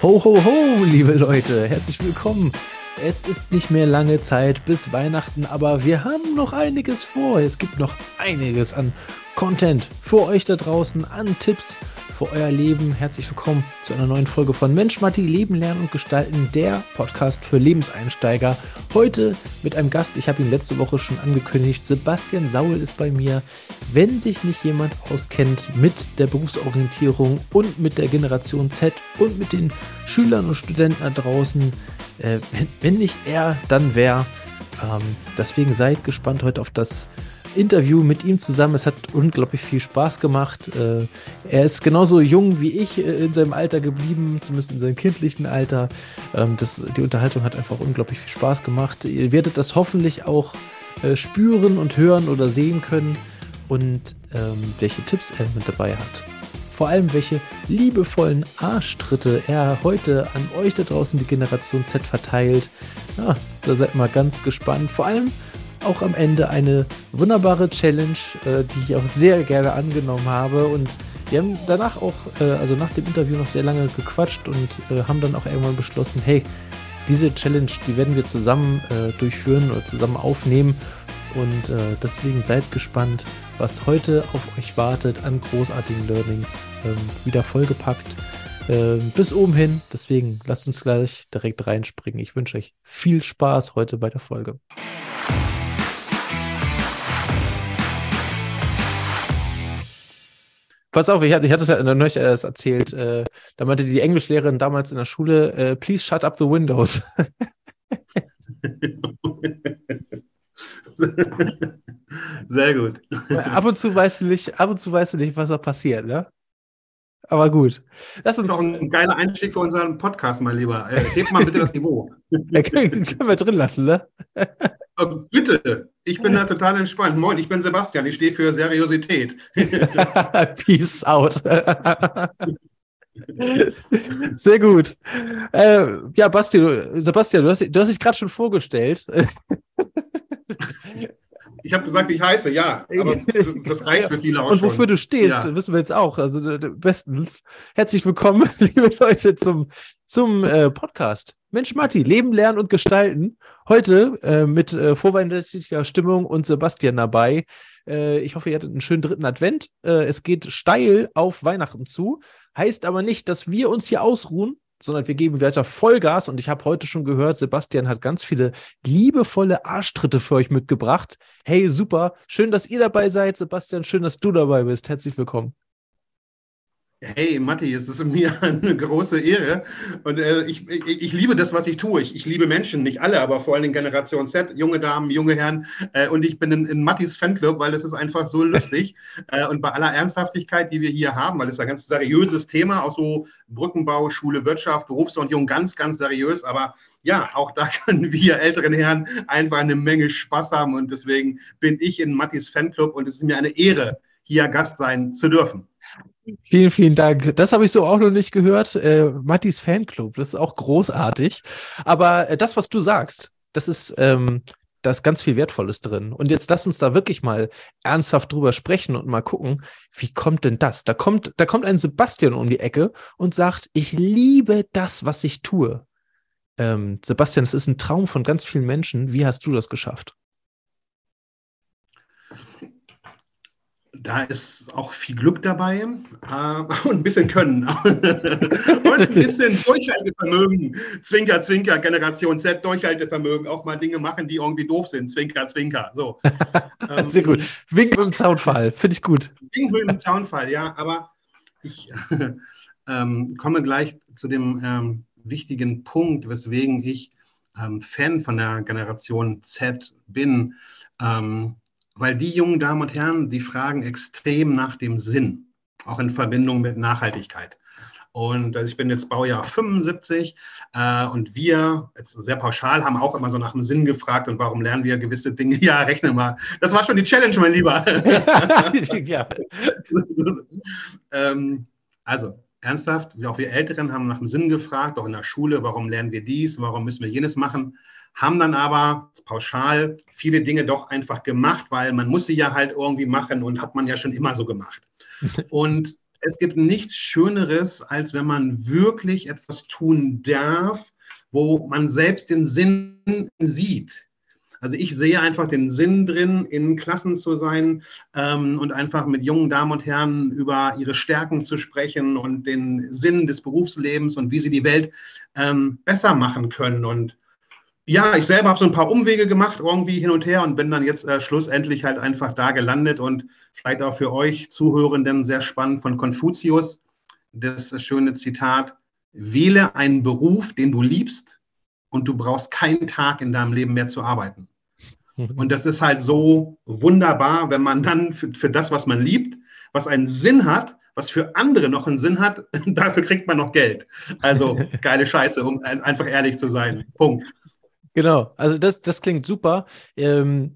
Ho, ho, ho, liebe Leute, herzlich willkommen. Es ist nicht mehr lange Zeit bis Weihnachten, aber wir haben noch einiges vor. Es gibt noch einiges an Content für euch da draußen, an Tipps für euer Leben. Herzlich willkommen zu einer neuen Folge von Mensch Matti, Leben, Lernen und Gestalten, der Podcast für Lebenseinsteiger. Heute mit einem Gast, ich habe ihn letzte Woche schon angekündigt, Sebastian Saul ist bei mir. Wenn sich nicht jemand auskennt mit der Berufsorientierung und mit der Generation Z und mit den Schülern und Studenten da draußen, äh, wenn, nicht er, dann wer. Ähm, deswegen seid gespannt heute auf das Interview mit ihm zusammen. Es hat unglaublich viel Spaß gemacht. Äh, er ist genauso jung wie ich äh, in seinem Alter geblieben, zumindest in seinem kindlichen Alter. Ähm, das, die Unterhaltung hat einfach unglaublich viel Spaß gemacht. Ihr werdet das hoffentlich auch äh, spüren und hören oder sehen können und ähm, welche Tipps er mit dabei hat. Vor allem, welche liebevollen Arschtritte er heute an euch da draußen, die Generation Z, verteilt. Ja, da seid mal ganz gespannt. Vor allem, auch am Ende eine wunderbare Challenge, äh, die ich auch sehr gerne angenommen habe. Und wir haben danach auch, äh, also nach dem Interview noch sehr lange gequatscht und äh, haben dann auch irgendwann beschlossen, hey, diese Challenge, die werden wir zusammen äh, durchführen oder zusammen aufnehmen. Und äh, deswegen seid gespannt, was heute auf euch wartet an großartigen Learnings. Ähm, wieder vollgepackt ähm, bis oben hin. Deswegen lasst uns gleich direkt reinspringen. Ich wünsche euch viel Spaß heute bei der Folge. Pass auf, ich hatte, ich hatte es ja neulich erst erzählt. Äh, da meinte die Englischlehrerin damals in der Schule, äh, please shut up the windows. Sehr gut. Ab und zu weißt du nicht, ab und zu weißt du nicht, was da passiert, ne? Aber gut. Lass uns das ist doch ein geiler Einstieg für unseren Podcast, mein Lieber. Äh, heb mal bitte das Niveau. Ja, können, können wir drin lassen, ne? Bitte, ich bin da total entspannt. Moin, ich bin Sebastian, ich stehe für Seriosität. Peace out. Sehr gut. Äh, ja, Basti, du, Sebastian, du hast, du hast dich gerade schon vorgestellt. Ich habe gesagt, wie ich heiße, ja. Aber das reicht für viele auch Und wofür schon. du stehst, ja. wissen wir jetzt auch. Also bestens. Herzlich willkommen, liebe Leute, zum, zum äh, Podcast. Mensch, Matti, Leben, Lernen und Gestalten. Heute äh, mit äh, vorweihnachtlicher Stimmung und Sebastian dabei. Äh, ich hoffe, ihr hattet einen schönen dritten Advent. Äh, es geht steil auf Weihnachten zu. Heißt aber nicht, dass wir uns hier ausruhen, sondern wir geben weiter Vollgas. Und ich habe heute schon gehört, Sebastian hat ganz viele liebevolle Arschtritte für euch mitgebracht. Hey, super. Schön, dass ihr dabei seid. Sebastian, schön, dass du dabei bist. Herzlich willkommen. Hey Matti, es ist mir eine große Ehre. Und äh, ich, ich, ich, liebe das, was ich tue. Ich, ich, liebe Menschen, nicht alle, aber vor allem Generation Z, junge Damen, junge Herren. Äh, und ich bin in, in Mattis Fanclub, weil es ist einfach so lustig. Äh, und bei aller Ernsthaftigkeit, die wir hier haben, weil es ein ganz seriöses Thema, auch so Brückenbau, Schule, Wirtschaft, Berufsorientierung, ganz, ganz seriös, aber ja, auch da können wir älteren Herren einfach eine Menge Spaß haben. Und deswegen bin ich in Mattis Fanclub und es ist mir eine Ehre, hier Gast sein zu dürfen. Vielen, vielen Dank. Das habe ich so auch noch nicht gehört. Äh, Mattis Fanclub, das ist auch großartig. Aber äh, das, was du sagst, das ist, ähm, da ist ganz viel Wertvolles drin. Und jetzt lass uns da wirklich mal ernsthaft drüber sprechen und mal gucken, wie kommt denn das? Da kommt, da kommt ein Sebastian um die Ecke und sagt, ich liebe das, was ich tue. Ähm, Sebastian, es ist ein Traum von ganz vielen Menschen. Wie hast du das geschafft? Da ist auch viel Glück dabei äh, und ein bisschen Können. und ein bisschen Durchhaltevermögen. Zwinker, Zwinker, Generation Z, Durchhaltevermögen. Auch mal Dinge machen, die irgendwie doof sind. Zwinker, Zwinker. So. ähm, Sehr gut. Wink mit dem Zaunfall. Finde ich gut. Wink mit dem Zaunfall, ja. Aber ich ähm, komme gleich zu dem ähm, wichtigen Punkt, weswegen ich ähm, Fan von der Generation Z bin. Ähm, weil die jungen Damen und Herren, die fragen extrem nach dem Sinn, auch in Verbindung mit Nachhaltigkeit. Und also ich bin jetzt Baujahr 75 äh, und wir, jetzt sehr pauschal, haben auch immer so nach dem Sinn gefragt und warum lernen wir gewisse Dinge. Ja, rechne mal. Das war schon die Challenge, mein Lieber. ja. ähm, also, ernsthaft, auch wir Älteren haben nach dem Sinn gefragt, auch in der Schule, warum lernen wir dies, warum müssen wir jenes machen haben dann aber pauschal viele Dinge doch einfach gemacht, weil man muss sie ja halt irgendwie machen und hat man ja schon immer so gemacht. Und es gibt nichts Schöneres, als wenn man wirklich etwas tun darf, wo man selbst den Sinn sieht. Also ich sehe einfach den Sinn drin, in Klassen zu sein ähm, und einfach mit jungen Damen und Herren über ihre Stärken zu sprechen und den Sinn des Berufslebens und wie sie die Welt ähm, besser machen können. Und ja, ich selber habe so ein paar Umwege gemacht, irgendwie hin und her und bin dann jetzt äh, schlussendlich halt einfach da gelandet und vielleicht auch für euch Zuhörenden sehr spannend von Konfuzius, das schöne Zitat, wähle einen Beruf, den du liebst und du brauchst keinen Tag in deinem Leben mehr zu arbeiten. Mhm. Und das ist halt so wunderbar, wenn man dann für, für das, was man liebt, was einen Sinn hat, was für andere noch einen Sinn hat, dafür kriegt man noch Geld. Also geile Scheiße, um einfach ehrlich zu sein. Punkt. Genau, also das, das klingt super. Ähm,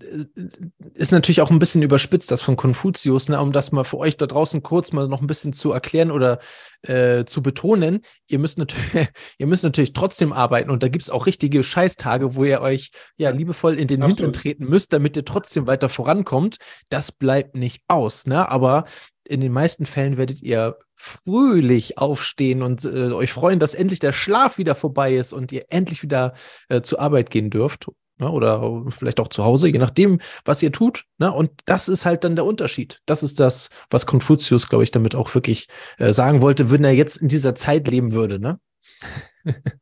ist natürlich auch ein bisschen überspitzt, das von Konfuzius, ne, um das mal für euch da draußen kurz mal noch ein bisschen zu erklären oder äh, zu betonen. Ihr müsst, natürlich, ihr müsst natürlich trotzdem arbeiten und da gibt es auch richtige Scheißtage, wo ihr euch ja liebevoll in den Absolut. Hintern treten müsst, damit ihr trotzdem weiter vorankommt. Das bleibt nicht aus, ne? Aber in den meisten Fällen werdet ihr fröhlich aufstehen und äh, euch freuen, dass endlich der Schlaf wieder vorbei ist und ihr endlich wieder äh, zur Arbeit gehen dürft. Ne? Oder vielleicht auch zu Hause, je nachdem, was ihr tut. Ne? Und das ist halt dann der Unterschied. Das ist das, was Konfuzius, glaube ich, damit auch wirklich äh, sagen wollte, wenn er jetzt in dieser Zeit leben würde. Ne?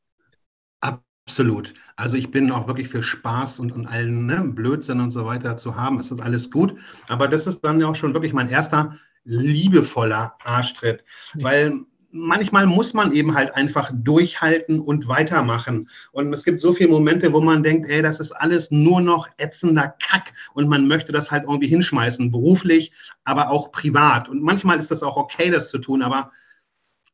Absolut. Also ich bin auch wirklich für Spaß und, und allen ne, Blödsinn und so weiter zu haben. Es ist alles gut. Aber das ist dann ja auch schon wirklich mein erster liebevoller Arschtritt, weil manchmal muss man eben halt einfach durchhalten und weitermachen. Und es gibt so viele Momente, wo man denkt, ey, das ist alles nur noch ätzender Kack und man möchte das halt irgendwie hinschmeißen, beruflich, aber auch privat. Und manchmal ist das auch okay, das zu tun, aber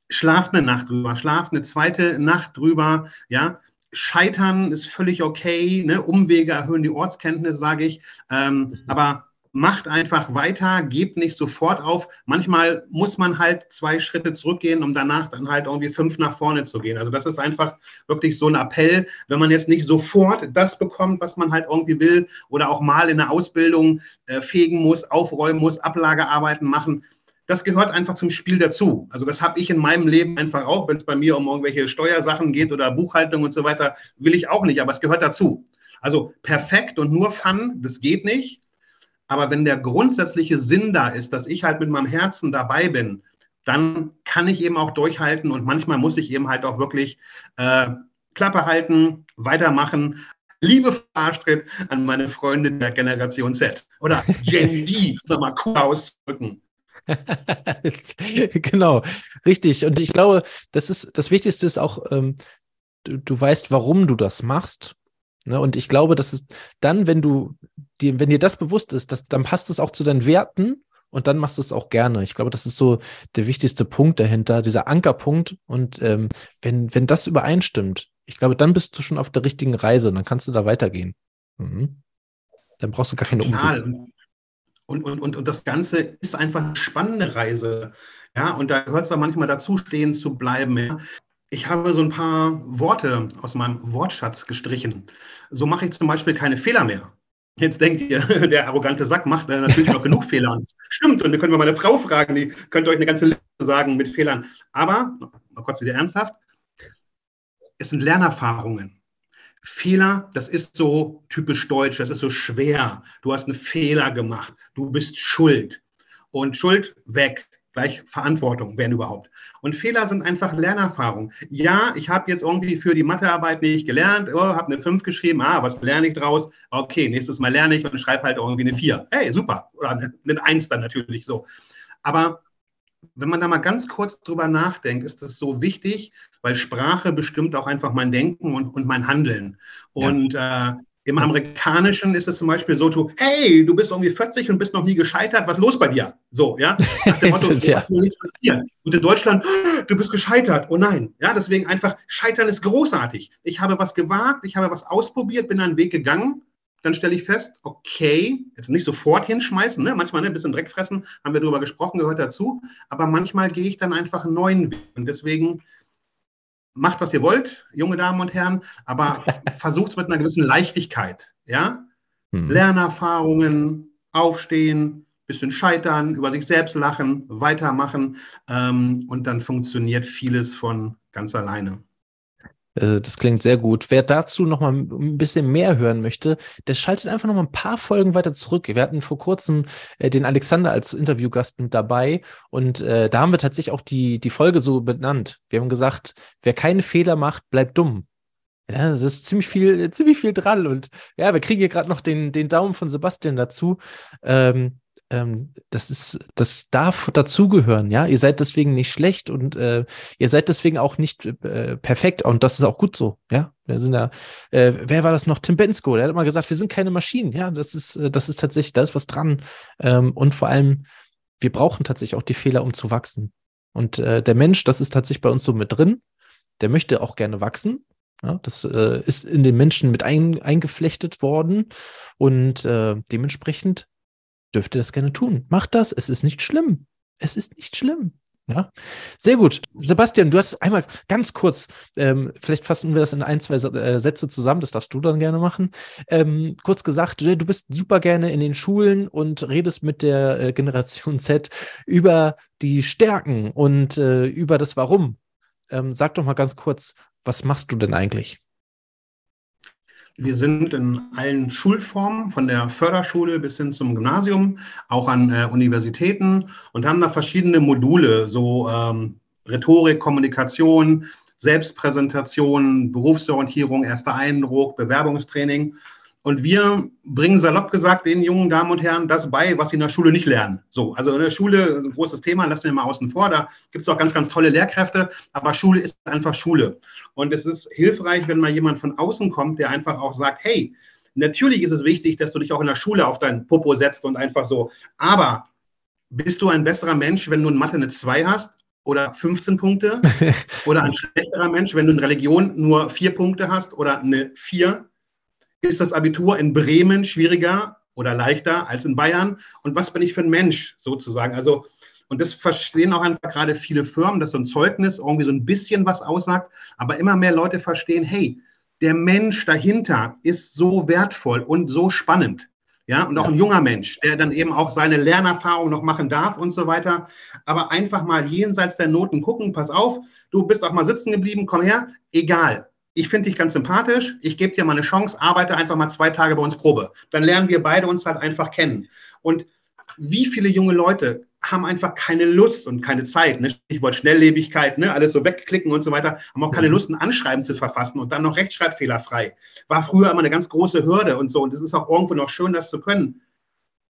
schlaft eine Nacht drüber, schlaft eine zweite Nacht drüber, ja. Scheitern ist völlig okay, ne? Umwege erhöhen die Ortskenntnis, sage ich. Ähm, aber macht einfach weiter, gebt nicht sofort auf. Manchmal muss man halt zwei Schritte zurückgehen, um danach dann halt irgendwie fünf nach vorne zu gehen. Also das ist einfach wirklich so ein Appell, wenn man jetzt nicht sofort das bekommt, was man halt irgendwie will oder auch mal in der Ausbildung äh, fegen muss, aufräumen muss, Ablagearbeiten machen. Das gehört einfach zum Spiel dazu. Also das habe ich in meinem Leben einfach auch, wenn es bei mir um irgendwelche Steuersachen geht oder Buchhaltung und so weiter, will ich auch nicht, aber es gehört dazu. Also perfekt und nur Fun, das geht nicht. Aber wenn der grundsätzliche Sinn da ist, dass ich halt mit meinem Herzen dabei bin, dann kann ich eben auch durchhalten und manchmal muss ich eben halt auch wirklich äh, Klappe halten, weitermachen. Liebe Fahrstritt an meine Freunde der Generation Z oder Gen D, nochmal cool ausdrücken. genau, richtig. Und ich glaube, das ist das Wichtigste ist auch, ähm, du, du weißt, warum du das machst. Ne? Und ich glaube, dass es dann, wenn du dir, wenn dir das bewusst ist, dass, dann passt es auch zu deinen Werten und dann machst du es auch gerne. Ich glaube, das ist so der wichtigste Punkt dahinter, dieser Ankerpunkt. Und ähm, wenn, wenn das übereinstimmt, ich glaube, dann bist du schon auf der richtigen Reise und dann kannst du da weitergehen. Mhm. Dann brauchst du gar keine Umwege. Und, und, und, und das Ganze ist einfach eine spannende Reise. Ja, und da gehört es auch manchmal dazu, stehen zu bleiben. Ja. Ich habe so ein paar Worte aus meinem Wortschatz gestrichen. So mache ich zum Beispiel keine Fehler mehr. Jetzt denkt ihr, der arrogante Sack macht natürlich noch genug Fehler. Stimmt, und wir können mal meine Frau fragen, die könnte euch eine ganze Liste sagen mit Fehlern. Aber, mal kurz wieder ernsthaft, es sind Lernerfahrungen. Fehler, das ist so typisch deutsch, das ist so schwer. Du hast einen Fehler gemacht, du bist schuld. Und Schuld weg gleich Verantwortung, wenn überhaupt. Und Fehler sind einfach Lernerfahrung. Ja, ich habe jetzt irgendwie für die Mathearbeit nicht gelernt, oh, habe eine 5 geschrieben, ah, was lerne ich draus? Okay, nächstes Mal lerne ich und schreibe halt irgendwie eine 4. Hey, super. Oder eine 1 dann natürlich so. Aber wenn man da mal ganz kurz drüber nachdenkt, ist das so wichtig, weil Sprache bestimmt auch einfach mein Denken und, und mein Handeln. Und ja. äh, im Amerikanischen ist es zum Beispiel so, du, hey, du bist irgendwie 40 und bist noch nie gescheitert, was ist los bei dir? So, ja, nach dem Motto, ja. was nichts passieren. Und in Deutschland, du bist gescheitert, oh nein. Ja, deswegen einfach, Scheitern ist großartig. Ich habe was gewagt, ich habe was ausprobiert, bin einen Weg gegangen, dann stelle ich fest, okay, jetzt nicht sofort hinschmeißen, ne? manchmal ne, ein bisschen Dreck fressen, haben wir darüber gesprochen, gehört dazu, aber manchmal gehe ich dann einfach einen neuen Weg. Und deswegen macht, was ihr wollt, junge Damen und Herren, aber versucht es mit einer gewissen Leichtigkeit. Ja? Hm. Lernerfahrungen, aufstehen, bisschen scheitern, über sich selbst lachen, weitermachen ähm, und dann funktioniert vieles von ganz alleine. Äh, das klingt sehr gut. Wer dazu noch mal ein bisschen mehr hören möchte, der schaltet einfach noch mal ein paar Folgen weiter zurück. Wir hatten vor kurzem äh, den Alexander als Interviewgast mit dabei und äh, da haben wir tatsächlich auch die, die Folge so benannt. Wir haben gesagt, wer keine Fehler macht, bleibt dumm. Ja, das ist ziemlich viel, ziemlich viel dran und ja, wir kriegen hier gerade noch den, den Daumen von Sebastian dazu. Ähm, ähm, das ist, das darf dazugehören, ja. Ihr seid deswegen nicht schlecht und äh, ihr seid deswegen auch nicht äh, perfekt und das ist auch gut so, ja. Wir sind da, äh, wer war das noch? Tim Bensko, der hat immer gesagt, wir sind keine Maschinen, ja. Das ist, äh, das ist tatsächlich, da ist was dran. Ähm, und vor allem, wir brauchen tatsächlich auch die Fehler, um zu wachsen. Und äh, der Mensch, das ist tatsächlich bei uns so mit drin, der möchte auch gerne wachsen. Ja, das äh, ist in den Menschen mit ein, eingeflechtet worden und äh, dementsprechend dürft ihr das gerne tun. Macht das, es ist nicht schlimm. Es ist nicht schlimm. Ja, sehr gut. Sebastian, du hast einmal ganz kurz, ähm, vielleicht fassen wir das in ein, zwei äh, Sätze zusammen, das darfst du dann gerne machen. Ähm, kurz gesagt, du, bist super gerne in den Schulen und redest mit der äh, Generation Z über die Stärken und äh, über das Warum. Ähm, sag doch mal ganz kurz, was machst du denn eigentlich? Wir sind in allen Schulformen, von der Förderschule bis hin zum Gymnasium, auch an äh, Universitäten und haben da verschiedene Module, so ähm, Rhetorik, Kommunikation, Selbstpräsentation, Berufsorientierung, erster Eindruck, Bewerbungstraining. Und wir bringen salopp gesagt den jungen Damen und Herren das bei, was sie in der Schule nicht lernen. So, also in der Schule ein großes Thema, lassen wir mal außen vor. Da gibt es auch ganz, ganz tolle Lehrkräfte, aber Schule ist einfach Schule. Und es ist hilfreich, wenn mal jemand von außen kommt, der einfach auch sagt, hey, natürlich ist es wichtig, dass du dich auch in der Schule auf deinen Popo setzt und einfach so. Aber bist du ein besserer Mensch, wenn du in Mathe eine 2 hast oder 15 Punkte? oder ein schlechterer Mensch, wenn du in Religion nur 4 Punkte hast oder eine 4? Ist das Abitur in Bremen schwieriger oder leichter als in Bayern? Und was bin ich für ein Mensch sozusagen? Also, und das verstehen auch einfach gerade viele Firmen, dass so ein Zeugnis irgendwie so ein bisschen was aussagt, aber immer mehr Leute verstehen, hey, der Mensch dahinter ist so wertvoll und so spannend. Ja, und auch ein junger Mensch, der dann eben auch seine Lernerfahrung noch machen darf und so weiter. Aber einfach mal jenseits der Noten gucken, pass auf, du bist auch mal sitzen geblieben, komm her, egal ich finde dich ganz sympathisch, ich gebe dir mal eine Chance, arbeite einfach mal zwei Tage bei uns Probe. Dann lernen wir beide uns halt einfach kennen. Und wie viele junge Leute haben einfach keine Lust und keine Zeit, ne? Stichwort Schnelllebigkeit, ne? alles so wegklicken und so weiter, haben auch keine mhm. Lust, ein Anschreiben zu verfassen und dann noch rechtschreibfehlerfrei. War früher immer eine ganz große Hürde und so. Und es ist auch irgendwo noch schön, das zu können.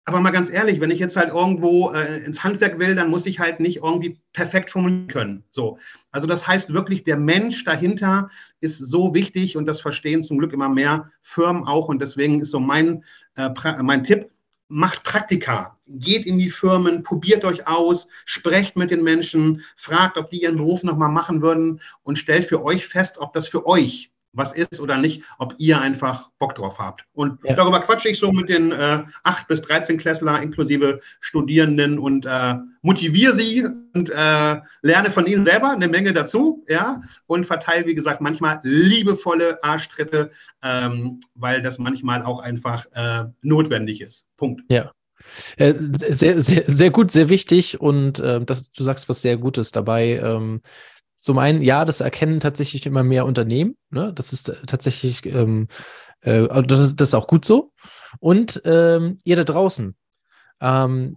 Aber mal ganz ehrlich, wenn ich jetzt halt irgendwo äh, ins Handwerk will, dann muss ich halt nicht irgendwie perfekt formulieren können. So. Also das heißt wirklich, der Mensch dahinter ist so wichtig und das verstehen zum Glück immer mehr Firmen auch. Und deswegen ist so mein, äh, mein Tipp, macht Praktika, geht in die Firmen, probiert euch aus, sprecht mit den Menschen, fragt, ob die ihren Beruf nochmal machen würden und stellt für euch fest, ob das für euch was ist oder nicht, ob ihr einfach Bock drauf habt. Und ja. darüber quatsche ich so mit den äh, 8- bis 13 Klässler inklusive Studierenden und äh, motiviere sie und äh, lerne von ihnen selber eine Menge dazu, ja, und verteile, wie gesagt, manchmal liebevolle Arschtritte, ähm, weil das manchmal auch einfach äh, notwendig ist. Punkt. Ja. Äh, sehr, sehr, sehr gut, sehr wichtig und äh, das, du sagst was sehr Gutes dabei. Ähm, zum einen, ja, das erkennen tatsächlich immer mehr Unternehmen. Ne? Das ist tatsächlich, ähm, äh, also das, ist, das ist auch gut so. Und ähm, ihr da draußen, ähm,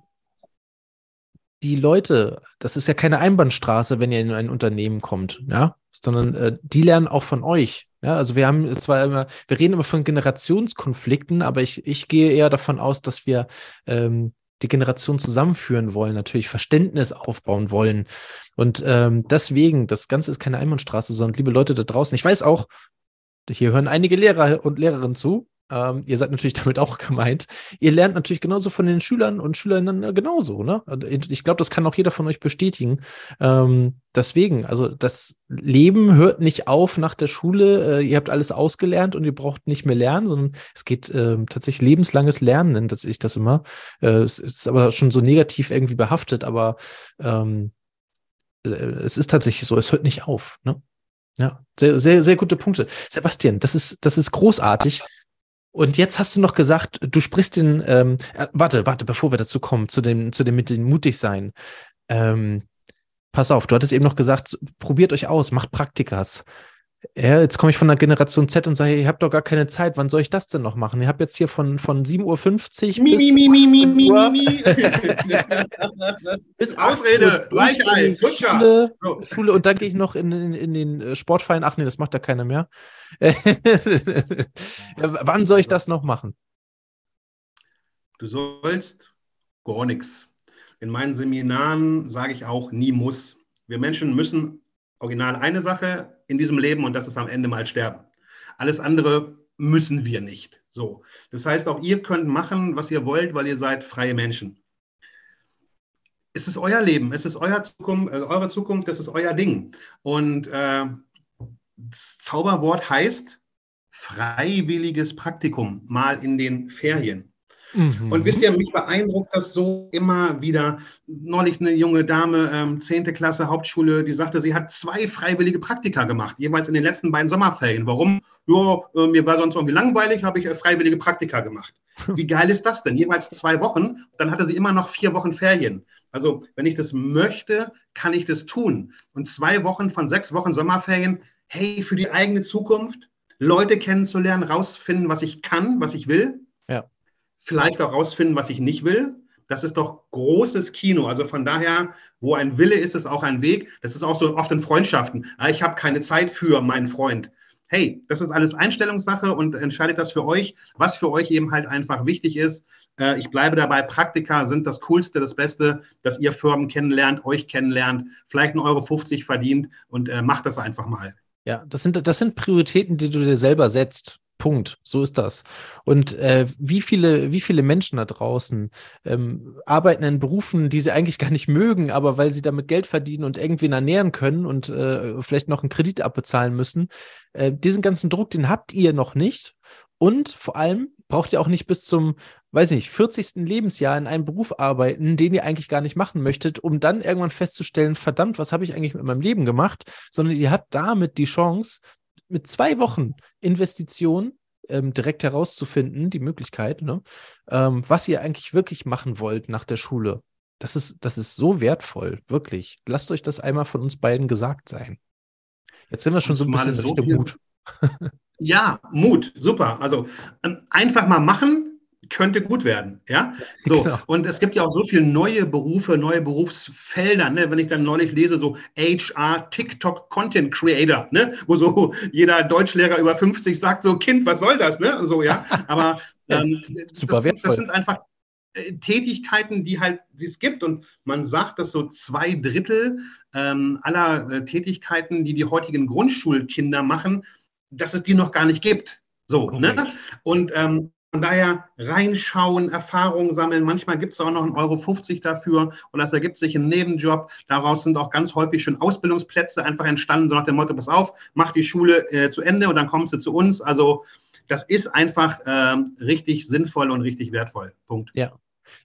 die Leute, das ist ja keine Einbahnstraße, wenn ihr in ein Unternehmen kommt, ja, sondern äh, die lernen auch von euch. Ja, also wir haben zwar immer, wir reden immer von Generationskonflikten, aber ich, ich gehe eher davon aus, dass wir ähm, die Generation zusammenführen wollen, natürlich Verständnis aufbauen wollen. Und ähm, deswegen, das Ganze ist keine Einbahnstraße, sondern liebe Leute da draußen, ich weiß auch, hier hören einige Lehrer und Lehrerinnen zu. Ähm, ihr seid natürlich damit auch gemeint. Ihr lernt natürlich genauso von den Schülern und Schülerinnen äh, genauso. Ne? Ich glaube, das kann auch jeder von euch bestätigen. Ähm, deswegen, also das Leben hört nicht auf nach der Schule. Äh, ihr habt alles ausgelernt und ihr braucht nicht mehr lernen, sondern es geht äh, tatsächlich lebenslanges Lernen, nennt ich das immer. Äh, es ist aber schon so negativ irgendwie behaftet, aber ähm, äh, es ist tatsächlich so, es hört nicht auf. Ne? Ja, sehr, sehr, sehr gute Punkte. Sebastian, das ist, das ist großartig. Und jetzt hast du noch gesagt, du sprichst den, ähm, äh, warte, warte, bevor wir dazu kommen, zu dem, zu dem mit dem mutig sein. Ähm, pass auf, du hattest eben noch gesagt, probiert euch aus, macht Praktikas. Ja, jetzt komme ich von der Generation Z und sage, ihr habt doch gar keine Zeit. Wann soll ich das denn noch machen? Ihr habt jetzt hier von, von 7.50 Uhr mi, bis mi, mi, mi, mi, Uhr mi, mi. bis Ausrede, Weichei, Schule, Schule und dann gehe ich noch in, in, in, den äh, Sportverein. Ach nee, das macht ja keiner mehr. Wann soll ich das noch machen? Du sollst gar nichts. In meinen Seminaren sage ich auch, nie muss. Wir Menschen müssen original eine Sache in diesem Leben und das ist am Ende mal sterben. Alles andere müssen wir nicht. So. Das heißt, auch ihr könnt machen, was ihr wollt, weil ihr seid freie Menschen. Es ist euer Leben, es ist euer Zukunft, äh, eure Zukunft, das ist euer Ding. Und äh, das Zauberwort heißt freiwilliges Praktikum, mal in den Ferien. Mhm. Und wisst ihr, mich beeindruckt das so immer wieder. Neulich eine junge Dame, ähm, 10. Klasse Hauptschule, die sagte, sie hat zwei freiwillige Praktika gemacht, jeweils in den letzten beiden Sommerferien. Warum? Ja, äh, mir war sonst irgendwie langweilig, habe ich äh, freiwillige Praktika gemacht. Wie geil ist das denn? Jeweils zwei Wochen, dann hatte sie immer noch vier Wochen Ferien. Also, wenn ich das möchte, kann ich das tun. Und zwei Wochen von sechs Wochen Sommerferien, hey, für die eigene Zukunft, Leute kennenzulernen, rausfinden, was ich kann, was ich will. Vielleicht auch rausfinden, was ich nicht will. Das ist doch großes Kino. Also von daher, wo ein Wille ist, ist auch ein Weg. Das ist auch so oft in Freundschaften. Ah, ich habe keine Zeit für meinen Freund. Hey, das ist alles Einstellungssache und entscheidet das für euch, was für euch eben halt einfach wichtig ist. Äh, ich bleibe dabei, Praktika sind das Coolste, das Beste, dass ihr Firmen kennenlernt, euch kennenlernt, vielleicht 1,50 Euro verdient und äh, macht das einfach mal. Ja, das sind, das sind Prioritäten, die du dir selber setzt. Punkt. So ist das. Und äh, wie viele, wie viele Menschen da draußen ähm, arbeiten in Berufen, die sie eigentlich gar nicht mögen, aber weil sie damit Geld verdienen und irgendwen ernähren können und äh, vielleicht noch einen Kredit abbezahlen müssen. Äh, diesen ganzen Druck, den habt ihr noch nicht. Und vor allem braucht ihr auch nicht bis zum, weiß nicht, 40. Lebensjahr in einem Beruf arbeiten, den ihr eigentlich gar nicht machen möchtet, um dann irgendwann festzustellen, verdammt, was habe ich eigentlich mit meinem Leben gemacht, sondern ihr habt damit die Chance, mit zwei Wochen Investition ähm, direkt herauszufinden, die Möglichkeit, ne, ähm, was ihr eigentlich wirklich machen wollt nach der Schule. Das ist, das ist so wertvoll, wirklich. Lasst euch das einmal von uns beiden gesagt sein. Jetzt sind wir schon so ein bisschen in Richtung so Mut. ja, Mut, super. Also ähm, einfach mal machen, könnte gut werden. Ja, so. Genau. Und es gibt ja auch so viele neue Berufe, neue Berufsfelder. Ne? Wenn ich dann neulich lese, so HR, TikTok, Content Creator, ne? wo so jeder Deutschlehrer über 50 sagt, so Kind, was soll das? Ne? So, ja. Aber ähm, Super das, wertvoll. das sind einfach äh, Tätigkeiten, die halt die es gibt. Und man sagt, dass so zwei Drittel ähm, aller äh, Tätigkeiten, die die heutigen Grundschulkinder machen, dass es die noch gar nicht gibt. So, ne? Und ähm, von daher reinschauen, Erfahrungen sammeln. Manchmal gibt es auch noch 1,50 Euro dafür oder es ergibt sich ein Nebenjob. Daraus sind auch ganz häufig schon Ausbildungsplätze einfach entstanden, so nach dem Motto, pass auf, mach die Schule äh, zu Ende und dann kommst du zu uns. Also das ist einfach äh, richtig sinnvoll und richtig wertvoll. Punkt. Ja,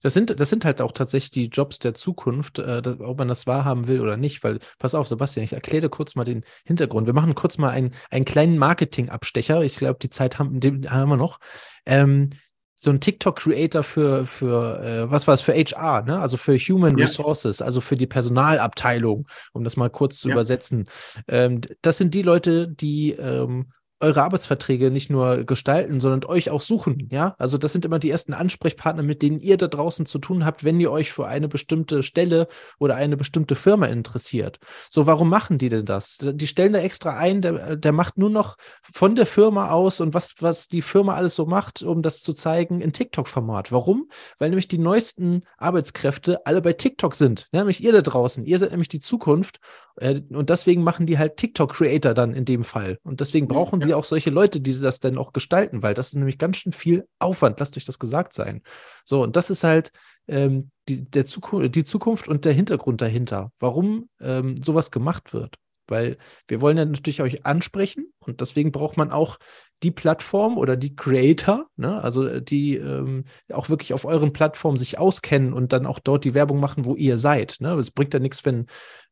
das sind, das sind halt auch tatsächlich die Jobs der Zukunft, äh, ob man das wahrhaben will oder nicht, weil, pass auf, Sebastian, ich erkläre kurz mal den Hintergrund. Wir machen kurz mal einen, einen kleinen Marketing-Abstecher. Ich glaube, die Zeit haben, haben wir noch. Ähm, so ein TikTok-Creator für, für äh, was war es, für HR, ne? also für Human ja. Resources, also für die Personalabteilung, um das mal kurz zu ja. übersetzen. Ähm, das sind die Leute, die ähm, eure Arbeitsverträge nicht nur gestalten, sondern euch auch suchen. Ja, also das sind immer die ersten Ansprechpartner, mit denen ihr da draußen zu tun habt, wenn ihr euch für eine bestimmte Stelle oder eine bestimmte Firma interessiert. So, warum machen die denn das? Die stellen da extra ein, der, der macht nur noch von der Firma aus und was, was die Firma alles so macht, um das zu zeigen, in TikTok-Format. Warum? Weil nämlich die neuesten Arbeitskräfte alle bei TikTok sind. Nämlich ihr da draußen. Ihr seid nämlich die Zukunft. Äh, und deswegen machen die halt TikTok-Creator dann in dem Fall. Und deswegen brauchen ja. sie auch solche Leute, die das dann auch gestalten, weil das ist nämlich ganz schön viel Aufwand, lasst euch das gesagt sein. So, und das ist halt ähm, die, der Zukunft, die Zukunft und der Hintergrund dahinter, warum ähm, sowas gemacht wird. Weil wir wollen ja natürlich euch ansprechen und deswegen braucht man auch die Plattform oder die Creator, ne? also äh, die ähm, auch wirklich auf euren Plattformen sich auskennen und dann auch dort die Werbung machen, wo ihr seid. Ne? Es bringt ja nichts, wenn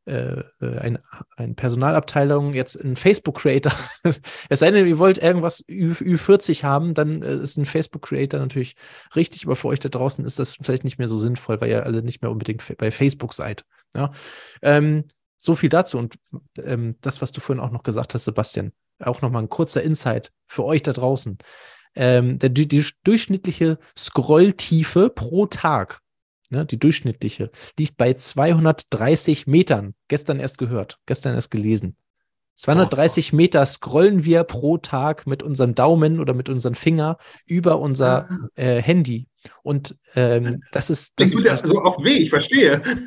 äh, äh eine, eine Personalabteilung jetzt einen Facebook-Creator, es sei denn, ihr wollt irgendwas Ü, Ü40 haben, dann äh, ist ein Facebook-Creator natürlich richtig, aber für euch da draußen ist das vielleicht nicht mehr so sinnvoll, weil ihr alle nicht mehr unbedingt bei Facebook seid. Ja? Ähm, so viel dazu und ähm, das, was du vorhin auch noch gesagt hast, Sebastian, auch nochmal ein kurzer Insight für euch da draußen. Ähm, der, die durchschnittliche Scrolltiefe pro Tag ne, die durchschnittliche, liegt bei 230 Metern. Gestern erst gehört, gestern erst gelesen. 230 oh. Meter scrollen wir pro Tag mit unserem Daumen oder mit unserem Finger über unser ah. äh, Handy. Und ähm, das ist. Das ist das, so auf weh, ich verstehe.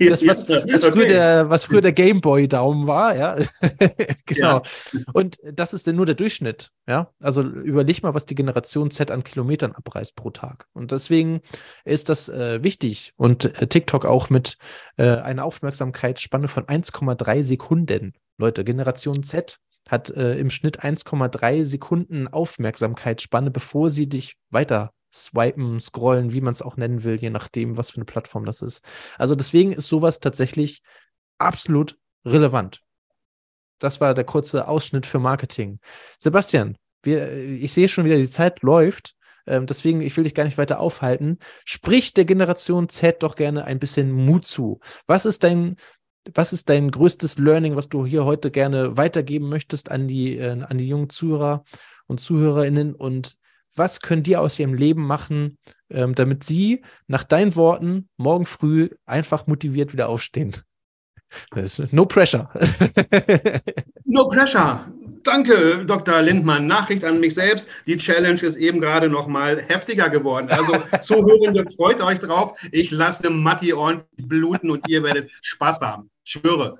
das, was, was, okay. früher der, was früher der Gameboy-Daumen war, ja. genau. Ja. Und das ist denn nur der Durchschnitt, ja. Also überleg mal, was die Generation Z an Kilometern abreißt pro Tag. Und deswegen ist das äh, wichtig. Und äh, TikTok auch mit äh, einer Aufmerksamkeitsspanne von 1,3 Sekunden. Leute, Generation Z hat äh, im Schnitt 1,3 Sekunden Aufmerksamkeitsspanne, bevor sie dich weiter swipen, scrollen, wie man es auch nennen will, je nachdem, was für eine Plattform das ist. Also deswegen ist sowas tatsächlich absolut relevant. Das war der kurze Ausschnitt für Marketing. Sebastian, wir, ich sehe schon wieder, die Zeit läuft. Ähm, deswegen, ich will dich gar nicht weiter aufhalten. Sprich der Generation Z doch gerne ein bisschen Mut zu. Was ist dein, was ist dein größtes Learning, was du hier heute gerne weitergeben möchtest an die, äh, an die jungen Zuhörer und Zuhörerinnen? Und was können die aus ihrem Leben machen, ähm, damit sie nach deinen Worten morgen früh einfach motiviert wieder aufstehen? No pressure. no pressure. Danke, Dr. Lindmann. Nachricht an mich selbst. Die Challenge ist eben gerade noch mal heftiger geworden. Also, Zuhörende, freut euch drauf. Ich lasse Matti ordentlich bluten und ihr werdet Spaß haben. Schwöre.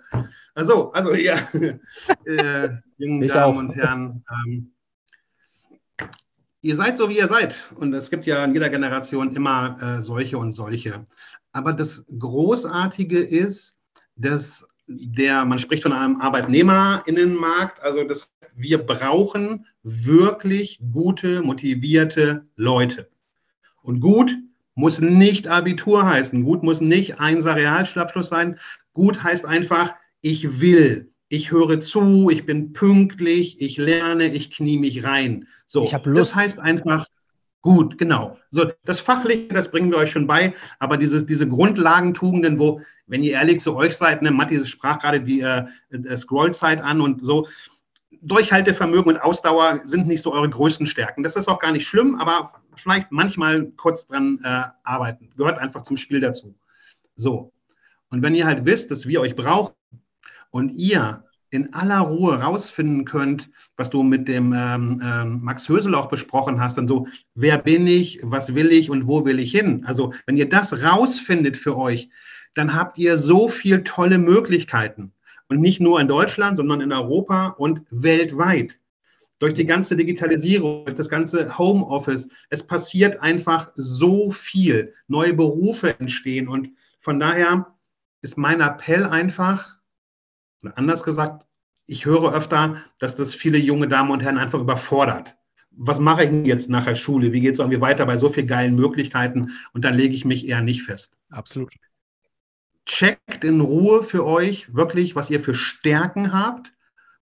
Also, also ja, äh, jungen ich Damen auch. und Herren, ähm, ihr seid so, wie ihr seid. Und es gibt ja in jeder Generation immer äh, solche und solche. Aber das Großartige ist, dass der, man spricht von einem Arbeitnehmerinnenmarkt, also das, wir brauchen wirklich gute, motivierte Leute. Und gut muss nicht Abitur heißen, gut muss nicht ein Realschulabschluss sein, gut heißt einfach, ich will, ich höre zu, ich bin pünktlich, ich lerne, ich knie mich rein. So, ich Lust. das heißt einfach gut, genau. So, das Fachliche, das bringen wir euch schon bei, aber dieses, diese Grundlagentugenden, wo, wenn ihr ehrlich zu euch seid, ne, Matti sprach gerade die äh, äh, Scrollzeit an und so, Durchhaltevermögen und Ausdauer sind nicht so eure größten Stärken. Das ist auch gar nicht schlimm, aber vielleicht manchmal kurz dran äh, arbeiten. Gehört einfach zum Spiel dazu. So. Und wenn ihr halt wisst, dass wir euch brauchen, und ihr in aller Ruhe rausfinden könnt, was du mit dem ähm, ähm, Max Hösel auch besprochen hast, dann so, wer bin ich, was will ich und wo will ich hin? Also wenn ihr das rausfindet für euch, dann habt ihr so viel tolle Möglichkeiten. Und nicht nur in Deutschland, sondern in Europa und weltweit. Durch die ganze Digitalisierung, durch das ganze Homeoffice, es passiert einfach so viel. Neue Berufe entstehen. Und von daher ist mein Appell einfach, Anders gesagt, ich höre öfter, dass das viele junge Damen und Herren einfach überfordert. Was mache ich denn jetzt nach der Schule? Wie geht es irgendwie weiter bei so vielen geilen Möglichkeiten? Und dann lege ich mich eher nicht fest. Absolut. Checkt in Ruhe für euch wirklich, was ihr für Stärken habt.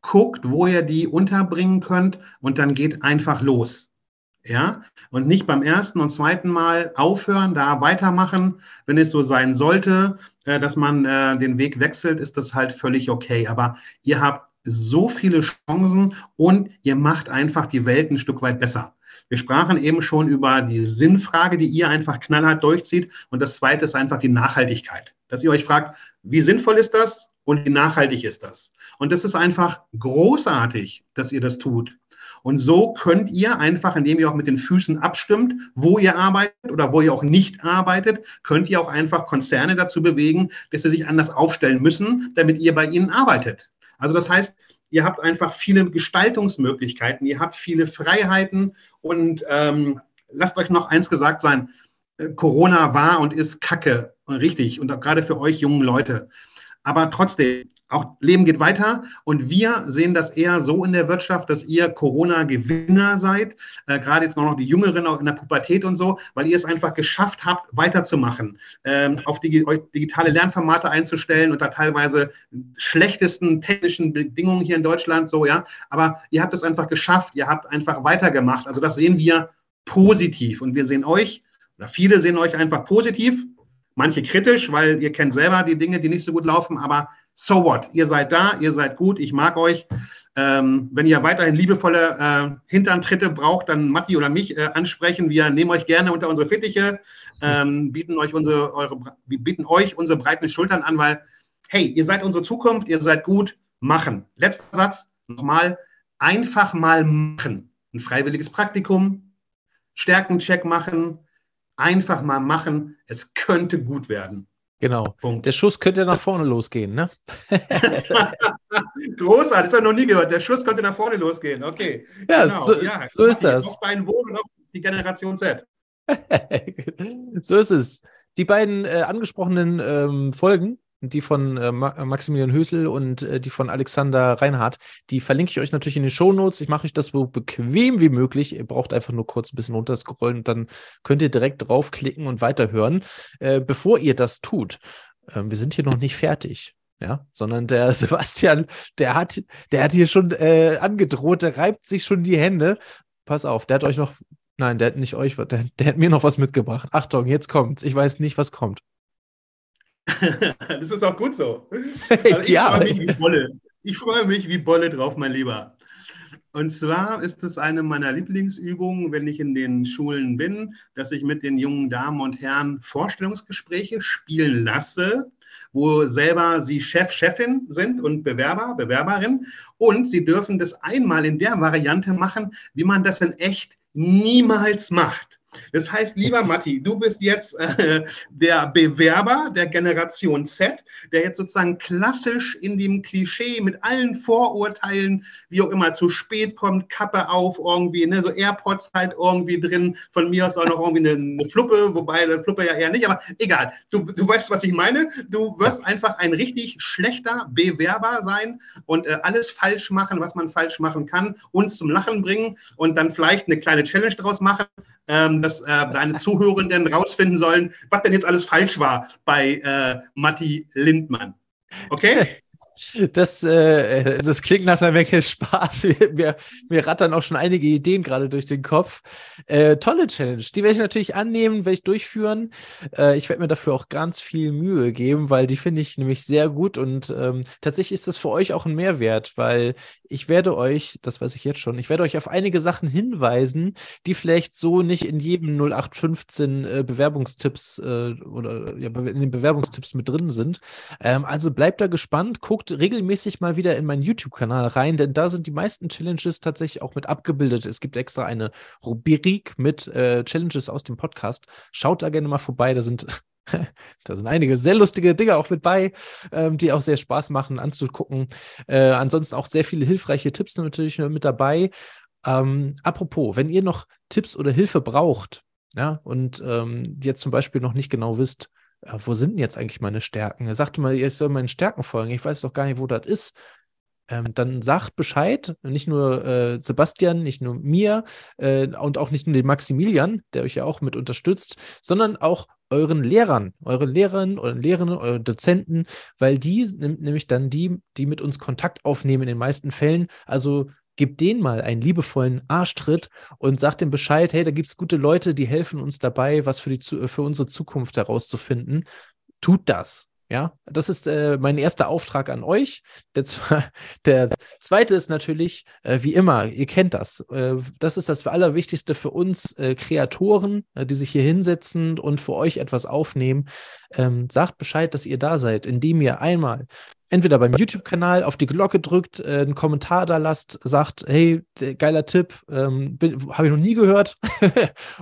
Guckt, wo ihr die unterbringen könnt und dann geht einfach los. Ja, und nicht beim ersten und zweiten Mal aufhören, da weitermachen. Wenn es so sein sollte, äh, dass man äh, den Weg wechselt, ist das halt völlig okay. Aber ihr habt so viele Chancen und ihr macht einfach die Welt ein Stück weit besser. Wir sprachen eben schon über die Sinnfrage, die ihr einfach knallhart durchzieht. Und das zweite ist einfach die Nachhaltigkeit. Dass ihr euch fragt, wie sinnvoll ist das und wie nachhaltig ist das? Und das ist einfach großartig, dass ihr das tut. Und so könnt ihr einfach, indem ihr auch mit den Füßen abstimmt, wo ihr arbeitet oder wo ihr auch nicht arbeitet, könnt ihr auch einfach Konzerne dazu bewegen, dass sie sich anders aufstellen müssen, damit ihr bei ihnen arbeitet. Also das heißt, ihr habt einfach viele Gestaltungsmöglichkeiten, ihr habt viele Freiheiten und ähm, lasst euch noch eins gesagt sein, äh, Corona war und ist Kacke, richtig, und gerade für euch jungen Leute. Aber trotzdem, auch Leben geht weiter. Und wir sehen das eher so in der Wirtschaft, dass ihr Corona-Gewinner seid, äh, gerade jetzt noch die Jüngeren auch in der Pubertät und so, weil ihr es einfach geschafft habt, weiterzumachen, ähm, auf die, digitale Lernformate einzustellen unter teilweise schlechtesten technischen Bedingungen hier in Deutschland, so ja, aber ihr habt es einfach geschafft, ihr habt einfach weitergemacht. Also das sehen wir positiv. Und wir sehen euch oder viele sehen euch einfach positiv, manche kritisch, weil ihr kennt selber die Dinge, die nicht so gut laufen, aber so what? Ihr seid da, ihr seid gut, ich mag euch. Ähm, wenn ihr weiterhin liebevolle äh, Hinterntritte braucht, dann Matti oder mich äh, ansprechen. Wir nehmen euch gerne unter unsere Fittiche, ähm, bieten, euch unsere, eure, bieten euch unsere breiten Schultern an, weil, hey, ihr seid unsere Zukunft, ihr seid gut, machen. Letzter Satz, nochmal, einfach mal machen. Ein freiwilliges Praktikum, Stärkencheck machen, einfach mal machen. Es könnte gut werden. Genau. Punkt. Der Schuss könnte nach vorne losgehen, ne? Großartig, das habe ich noch nie gehört. Der Schuss könnte nach vorne losgehen. Okay. Ja, genau. so, ja, so ist das. Auf beiden Wohn und auf die Generation Z. so ist es. Die beiden äh, angesprochenen ähm, Folgen die von äh, Maximilian Hösel und äh, die von Alexander Reinhardt. Die verlinke ich euch natürlich in den Shownotes. Ich mache euch das so bequem wie möglich. Ihr braucht einfach nur kurz ein bisschen runterscrollen und dann könnt ihr direkt draufklicken und weiterhören. Äh, bevor ihr das tut, ähm, wir sind hier noch nicht fertig. Ja, sondern der Sebastian, der hat, der hat hier schon äh, angedroht, der reibt sich schon die Hände. Pass auf, der hat euch noch, nein, der hat nicht euch, der, der hat mir noch was mitgebracht. Achtung, jetzt kommt's. Ich weiß nicht, was kommt. das ist auch gut so. Also ich, ja. freue mich wie Bolle. ich freue mich wie Bolle drauf, mein Lieber. Und zwar ist es eine meiner Lieblingsübungen, wenn ich in den Schulen bin, dass ich mit den jungen Damen und Herren Vorstellungsgespräche spielen lasse, wo selber sie Chef, Chefin sind und Bewerber, Bewerberin. Und sie dürfen das einmal in der Variante machen, wie man das in echt niemals macht. Das heißt, lieber Matti, du bist jetzt äh, der Bewerber der Generation Z, der jetzt sozusagen klassisch in dem Klischee mit allen Vorurteilen, wie auch immer, zu spät kommt, Kappe auf irgendwie, ne, so AirPods halt irgendwie drin, von mir aus auch noch irgendwie eine, eine Fluppe, wobei eine Fluppe ja eher nicht, aber egal. Du, du weißt, was ich meine. Du wirst einfach ein richtig schlechter Bewerber sein und äh, alles falsch machen, was man falsch machen kann, uns zum Lachen bringen und dann vielleicht eine kleine Challenge daraus machen ähm, dass äh, deine Zuhörenden rausfinden sollen, was denn jetzt alles falsch war bei äh, Matti Lindmann. Okay? Das, äh, das klingt nach einer Menge Spaß. Mir, mir rattern auch schon einige Ideen gerade durch den Kopf. Äh, tolle Challenge. Die werde ich natürlich annehmen, werde ich durchführen. Äh, ich werde mir dafür auch ganz viel Mühe geben, weil die finde ich nämlich sehr gut und ähm, tatsächlich ist das für euch auch ein Mehrwert, weil ich werde euch, das weiß ich jetzt schon, ich werde euch auf einige Sachen hinweisen, die vielleicht so nicht in jedem 0815 äh, Bewerbungstipps äh, oder ja, in den Bewerbungstipps mit drin sind. Ähm, also bleibt da gespannt, guckt guckt regelmäßig mal wieder in meinen YouTube-Kanal rein, denn da sind die meisten Challenges tatsächlich auch mit abgebildet. Es gibt extra eine Rubrik mit äh, Challenges aus dem Podcast. Schaut da gerne mal vorbei, da sind da sind einige sehr lustige Dinge auch mit bei, ähm, die auch sehr Spaß machen anzugucken. Äh, ansonsten auch sehr viele hilfreiche Tipps natürlich mit dabei. Ähm, apropos, wenn ihr noch Tipps oder Hilfe braucht, ja, und ähm, jetzt zum Beispiel noch nicht genau wisst, ja, wo sind denn jetzt eigentlich meine Stärken? Er sagte mal, ich soll meinen Stärken folgen. Ich weiß doch gar nicht, wo das ist. Ähm, dann sagt Bescheid, nicht nur äh, Sebastian, nicht nur mir äh, und auch nicht nur den Maximilian, der euch ja auch mit unterstützt, sondern auch euren Lehrern, euren Lehrern, euren Lehrerinnen, euren Dozenten, weil die nämlich dann die, die mit uns Kontakt aufnehmen in den meisten Fällen. Also gib denen mal einen liebevollen Arschtritt und sag dem Bescheid, hey, da gibt es gute Leute, die helfen uns dabei, was für, die, für unsere Zukunft herauszufinden. Tut das. Ja, das ist äh, mein erster Auftrag an euch. Der, der zweite ist natürlich, äh, wie immer, ihr kennt das. Äh, das ist das Allerwichtigste für uns äh, Kreatoren, äh, die sich hier hinsetzen und für euch etwas aufnehmen. Ähm, sagt Bescheid, dass ihr da seid, indem ihr einmal entweder beim YouTube-Kanal auf die Glocke drückt, äh, einen Kommentar da lasst, sagt, hey, geiler Tipp, ähm, habe ich noch nie gehört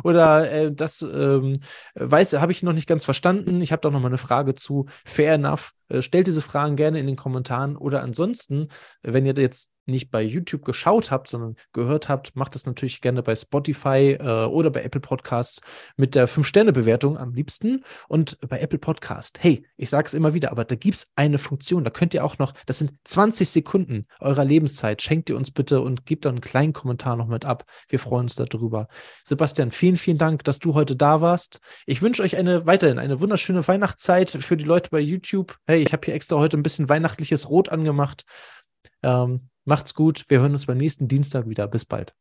oder äh, das ähm, weiß, habe ich noch nicht ganz verstanden. Ich habe da noch mal eine Frage zu. Fair enough. Äh, stellt diese Fragen gerne in den Kommentaren oder ansonsten, wenn ihr jetzt nicht bei YouTube geschaut habt, sondern gehört habt, macht das natürlich gerne bei Spotify äh, oder bei Apple Podcasts mit der 5-Sterne-Bewertung am liebsten. Und bei Apple Podcast, hey, ich sage es immer wieder, aber da gibt es eine Funktion, da könnt ihr auch noch, das sind 20 Sekunden eurer Lebenszeit, schenkt ihr uns bitte und gebt da einen kleinen Kommentar noch mit ab. Wir freuen uns darüber. Sebastian, vielen, vielen Dank, dass du heute da warst. Ich wünsche euch eine weiterhin eine wunderschöne Weihnachtszeit für die Leute bei YouTube. Ich habe hier extra heute ein bisschen weihnachtliches Rot angemacht. Ähm, Macht's gut. Wir hören uns beim nächsten Dienstag wieder. Bis bald.